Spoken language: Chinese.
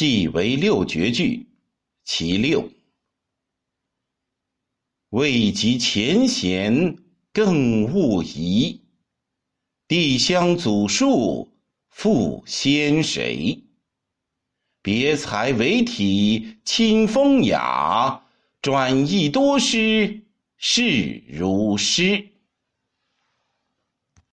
系为六绝句，其六。未及前贤，更勿疑。帝乡祖述，复先谁？别才为体，清风雅，转意多诗，是如诗。